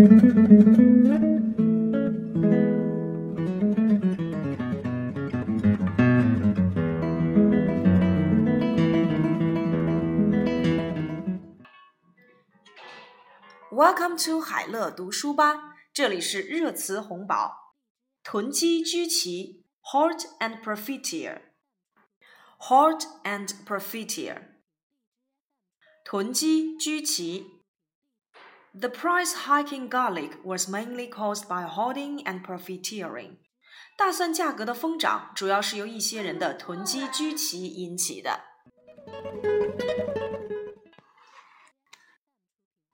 Welcome to 海乐读书吧，这里是热词红宝。囤积居奇，hoard and profiteer，hoard and profiteer，囤积居奇。The price hike in garlic was mainly caused by hoarding and profiteering。大蒜价格的疯涨主要是由一些人的囤积居奇引起的。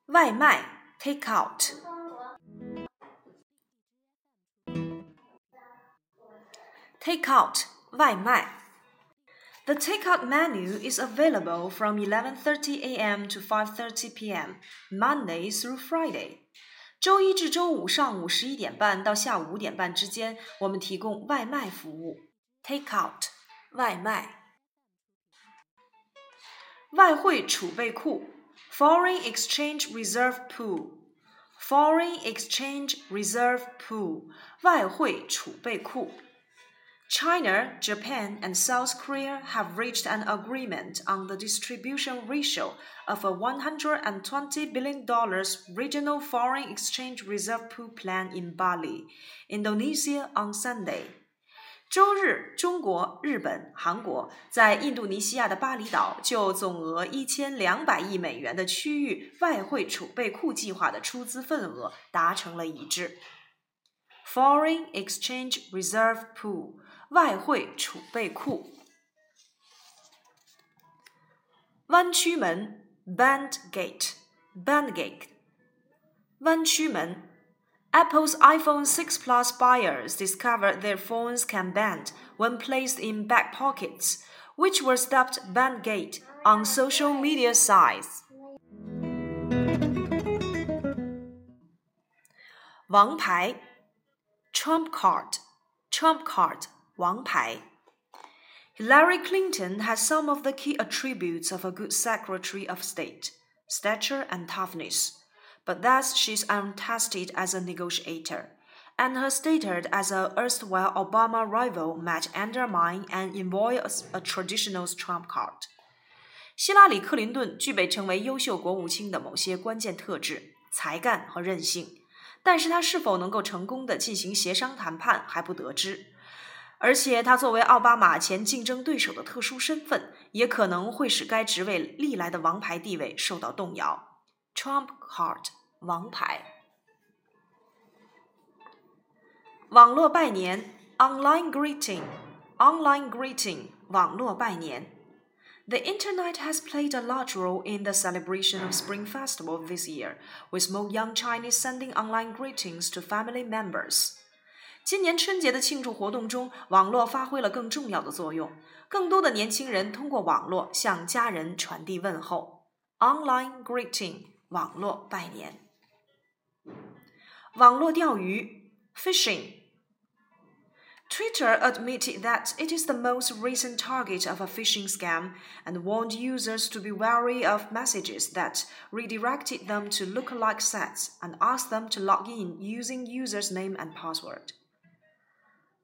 外卖 take out take out 外卖 The takeout menu is available from 11:30 a.m. to 5:30 p.m. Monday through Friday. 周一至周五上午十一点半到下午五点半之间，我们提供外卖服务。Take out 外卖。外汇储备库 Foreign exchange reserve pool. Foreign exchange reserve pool. 外汇储备库。 China, Japan, and South Korea have reached an agreement on the distribution ratio of a $120 billion regional foreign exchange reserve pool plan in Bali, Indonesia on Sunday. 周日，中国、日本、韩国在印度尼西亚的巴厘岛就总额一千两百亿美元的区域外汇储备库计划的出资份额达成了一致。Foreign Exchange Reserve Pool 外汇储备库。湾区门 gate，弯曲门。Apple's iPhone 6 Plus buyers discovered their phones can bend when placed in back pockets, which were dubbed Bendgate on social media sites. 王牌 Trump card, Trump card. 王牌 Hillary Clinton has some of the key attributes of a good Secretary of State stature and toughness but thus she's untested as a negotiator, and her status as a erstwhile Obama rival might undermine and involve a, a traditional trump card. 希拉里·克林顿具备成为优秀国务卿的某些关键特质：才干和韧性。但是他是否能够成功的进行协商谈判还不得知。 而且他作为奥巴马前竞争对手的特殊身份，也可能会使该职位历来的王牌地位受到动摇。Trump card 王牌。网络拜年 online greeting online greeting 网络拜年。The internet has played a large role in the celebration of Spring Festival this year, with more young Chinese sending online greetings to family members. 今年春节的庆祝活动中，网络发挥了更重要的作用。更多的年轻人通过网络向家人传递问候。Online greeting，网络拜年。网络钓鱼，phishing。Twitter admitted that it is the most recent target of a phishing scam and warned users to be wary of messages that redirected them to lookalike sites and asked them to log in using users' name and password.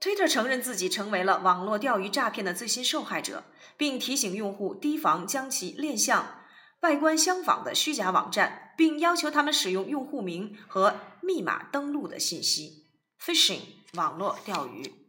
Twitter 承认自己成为了网络钓鱼诈骗的最新受害者，并提醒用户提防将其链向外观相仿的虚假网站，并要求他们使用用户名和密码登录的信息。Fishing 网络钓鱼。